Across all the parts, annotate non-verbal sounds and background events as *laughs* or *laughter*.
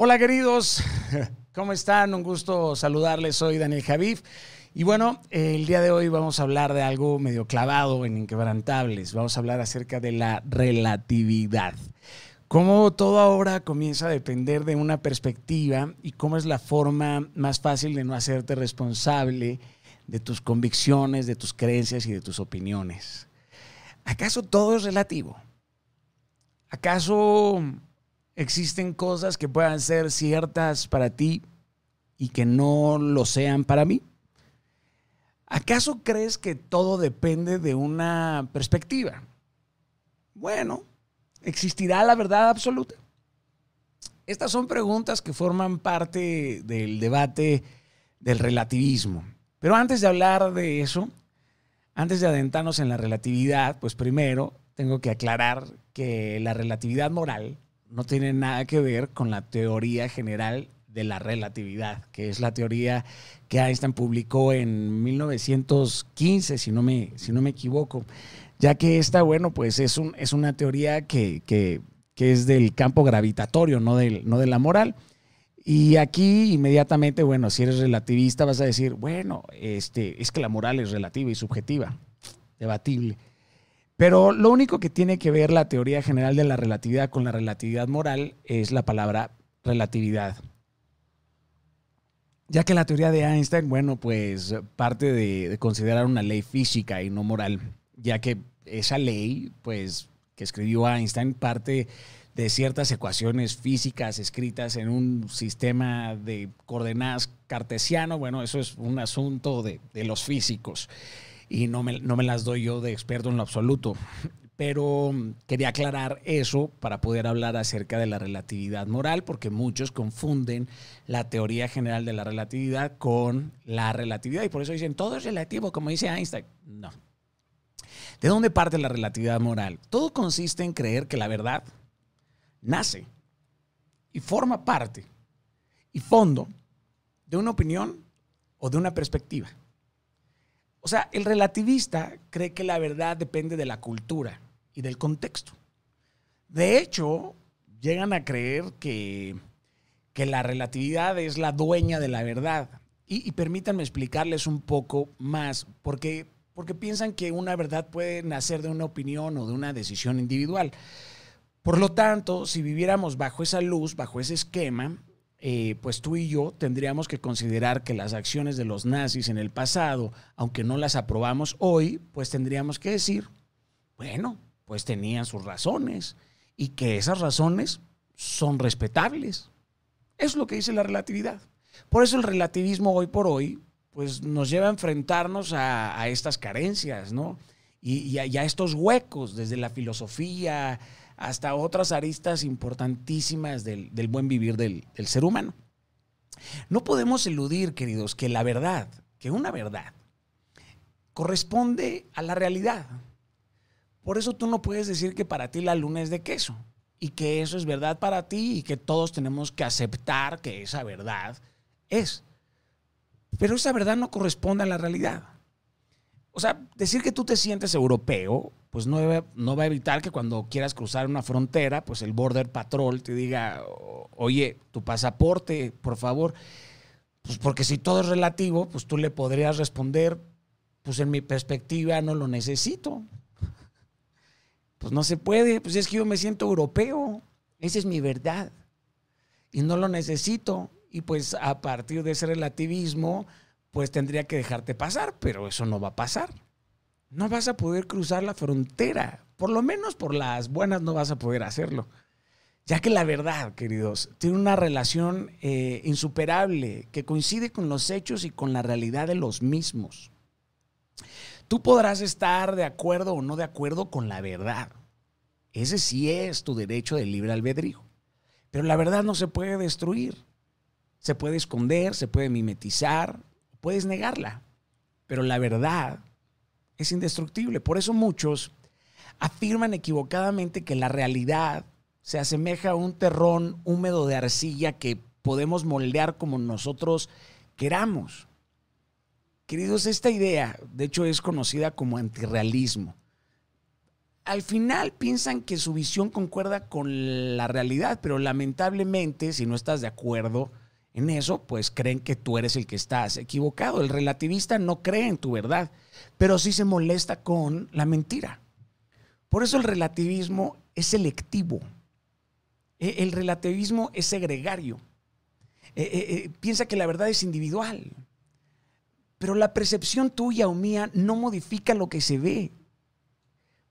Hola queridos, *laughs* ¿cómo están? Un gusto saludarles, soy Daniel Javif. Y bueno, el día de hoy vamos a hablar de algo medio clavado en Inquebrantables. Vamos a hablar acerca de la relatividad. Cómo todo ahora comienza a depender de una perspectiva y cómo es la forma más fácil de no hacerte responsable de tus convicciones, de tus creencias y de tus opiniones. ¿Acaso todo es relativo? ¿Acaso existen cosas que puedan ser ciertas para ti y que no lo sean para mí? ¿Acaso crees que todo depende de una perspectiva? Bueno, ¿existirá la verdad absoluta? Estas son preguntas que forman parte del debate del relativismo. Pero antes de hablar de eso, antes de adentrarnos en la relatividad, pues primero tengo que aclarar que la relatividad moral no tiene nada que ver con la teoría general de la relatividad, que es la teoría que Einstein publicó en 1915, si no me, si no me equivoco, ya que esta, bueno, pues es, un, es una teoría que, que, que, es del campo gravitatorio, no, del, no de la moral. Y aquí inmediatamente, bueno, si eres relativista vas a decir, bueno, este, es que la moral es relativa y subjetiva, debatible. Pero lo único que tiene que ver la teoría general de la relatividad con la relatividad moral es la palabra relatividad. Ya que la teoría de Einstein, bueno, pues parte de, considerar una ley física y no moral, ya que esa ley, pues, que escribió Einstein, parte de ciertas ecuaciones físicas escritas en un sistema de coordenadas cartesiano. Bueno, eso es un asunto de, de los físicos y no me, no me las doy yo de experto en lo absoluto. Pero quería aclarar eso para poder hablar acerca de la relatividad moral, porque muchos confunden la teoría general de la relatividad con la relatividad y por eso dicen todo es relativo, como dice Einstein. No. ¿De dónde parte la relatividad moral? Todo consiste en creer que la verdad nace y forma parte y fondo de una opinión o de una perspectiva. O sea, el relativista cree que la verdad depende de la cultura y del contexto. De hecho, llegan a creer que, que la relatividad es la dueña de la verdad. Y, permítanme explicarles un poco más, porque, porque piensan que una verdad puede nacer de una opinión o de una decisión individual. Por lo tanto, si viviéramos bajo esa luz, bajo ese esquema, eh, pues tú y yo tendríamos que considerar que las acciones de los nazis en el pasado, aunque no las aprobamos hoy, pues tendríamos que decir, bueno, pues tenían sus razones y que esas razones son respetables. Es lo que dice la relatividad. Por eso el relativismo hoy por hoy, pues nos lleva a enfrentarnos a, estas carencias, ¿no? Y, a, estos huecos desde la filosofía, hasta otras aristas importantísimas del, buen vivir del, del ser humano. No podemos eludir, queridos, que la verdad, que una verdad, corresponde a la realidad. Por eso tú no puedes decir que para ti la luna es de queso y que eso es verdad para ti y que todos tenemos que aceptar que esa verdad es. Pero esa verdad no corresponde a la realidad. O sea, decir que tú te sientes europeo pues no, no va a evitar que cuando quieras cruzar una frontera, pues el Border Patrol te diga, oye, tu pasaporte, por favor. Pues porque si todo es relativo, pues tú le podrías responder, pues en mi perspectiva no lo necesito. Pues no se puede, pues es que yo me siento europeo, esa es mi verdad. Y no lo necesito. Y pues a partir de ese relativismo, pues tendría que dejarte pasar, pero eso no va a pasar no vas a poder cruzar la frontera. Por lo menos por las buenas no vas a poder hacerlo. Ya que la verdad, queridos, tiene una relación eh, insuperable que coincide con los hechos y con la realidad de los mismos. Tú podrás estar de acuerdo o no de acuerdo con la verdad. Ese sí es tu derecho de libre albedrío. Pero la verdad no se puede destruir. Se puede esconder, se puede mimetizar, puedes negarla. Pero la verdad es indestructible. Por eso muchos afirman equivocadamente que la realidad se asemeja a un terrón húmedo de arcilla que podemos moldear como nosotros queramos. Queridos, esta idea, de hecho, es conocida como antirrealismo. al final piensan que su visión concuerda con la realidad, pero lamentablemente, si no estás de acuerdo en eso, pues creen que tú eres el que estás equivocado. El relativista no cree en tu verdad, pero sí se molesta con la mentira. Por eso el relativismo es selectivo. E, el relativismo es segregario. E, e, piensa que la verdad es individual. Pero la percepción tuya o mía no modifica lo que se ve.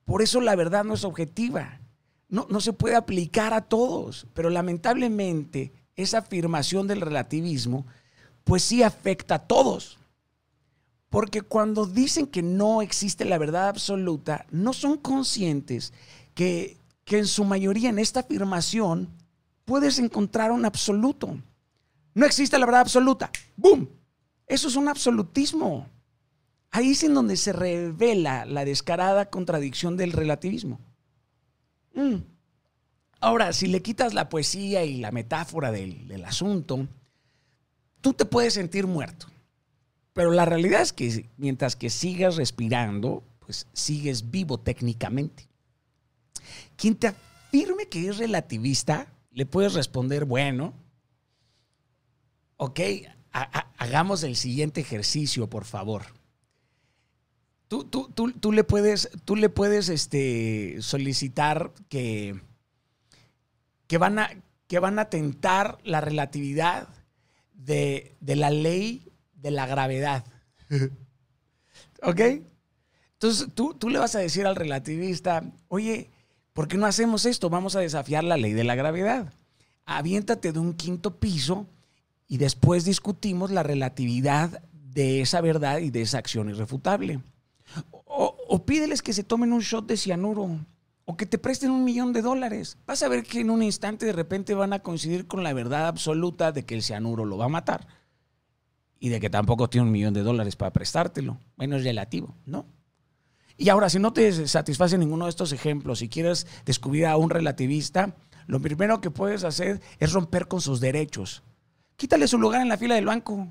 Por eso la verdad no es objetiva. No, no se puede aplicar a todos. Pero lamentablemente esa afirmación del relativismo pues sí afecta a todos. Porque cuando dicen que no existe la verdad absoluta, no son conscientes que, que en su mayoría en esta afirmación puedes encontrar un absoluto. No existe la verdad absoluta. ¡Boom! Eso es un absolutismo. Ahí es en donde se revela la descarada contradicción del relativismo. Mm. Ahora, si le quitas la poesía y la metáfora del, asunto, tú te puedes sentir muerto. Pero la realidad es que mientras que sigas respirando, pues sigues vivo técnicamente. Quien te afirme que es relativista, le puedes responder, bueno, ok, hagamos el siguiente ejercicio, por favor. Tú, tú, le puedes, tú le puedes este, solicitar que, que, van a, que van a tentar la relatividad de, de la ley de la gravedad. *laughs* ¿Ok? Entonces tú, tú le vas a decir al relativista, oye, ¿por qué no hacemos esto? Vamos a desafiar la ley de la gravedad. Aviéntate de un quinto piso y después discutimos la relatividad de esa verdad y de esa acción irrefutable. O, o, pídeles que se tomen un shot de cianuro o que te presten un millón de dólares. Vas a ver que en un instante de repente van a coincidir con la verdad absoluta de que el cianuro lo va a matar y de que tampoco tiene un millón de dólares para prestártelo. Bueno, es relativo, ¿no? Y ahora, si no te satisface ninguno de estos ejemplos, si quieres descubrir a un relativista, lo primero que puedes hacer es romper con sus derechos. Quítale su lugar en la fila del banco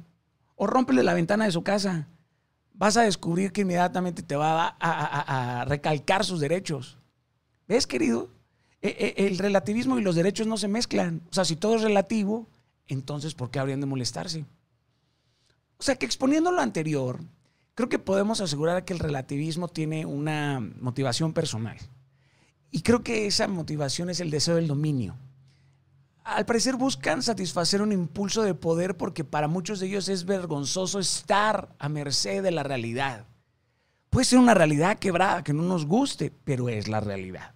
o rómpele la ventana de su casa. Vas a descubrir que inmediatamente te va a, recalcar sus derechos. ¿Ves, querido? E, e, el relativismo y los derechos no se mezclan. O sea, si todo es relativo, entonces ¿por qué habrían de molestarse? O sea que exponiendo lo anterior, creo que podemos asegurar que el relativismo tiene una motivación personal. Y creo que esa motivación es el deseo del dominio. Al parecer buscan satisfacer un impulso de poder porque para muchos de ellos es vergonzoso estar a merced de la realidad. Puede ser una realidad quebrada que no nos guste, pero es la realidad.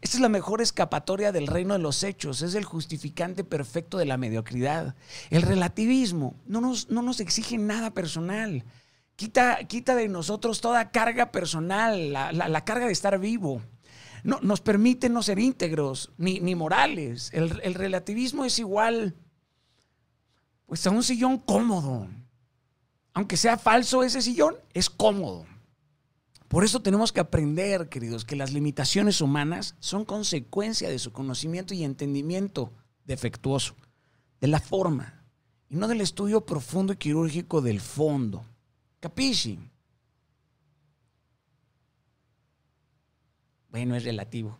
Esta es la mejor escapatoria del reino de los hechos, es el justificante perfecto de la mediocridad. El relativismo no nos, no nos exige nada personal. Quita, quita, de nosotros toda carga personal, la, carga de estar vivo. No, nos permite no ser íntegros ni, ni morales. El, el relativismo es igual pues a un sillón cómodo. Aunque sea falso ese sillón, es cómodo. Por eso tenemos que aprender, queridos, que las limitaciones humanas son consecuencia de su conocimiento y entendimiento defectuoso, de la forma, y no del estudio profundo y quirúrgico del fondo. ¿Capisci? Bueno, es relativo.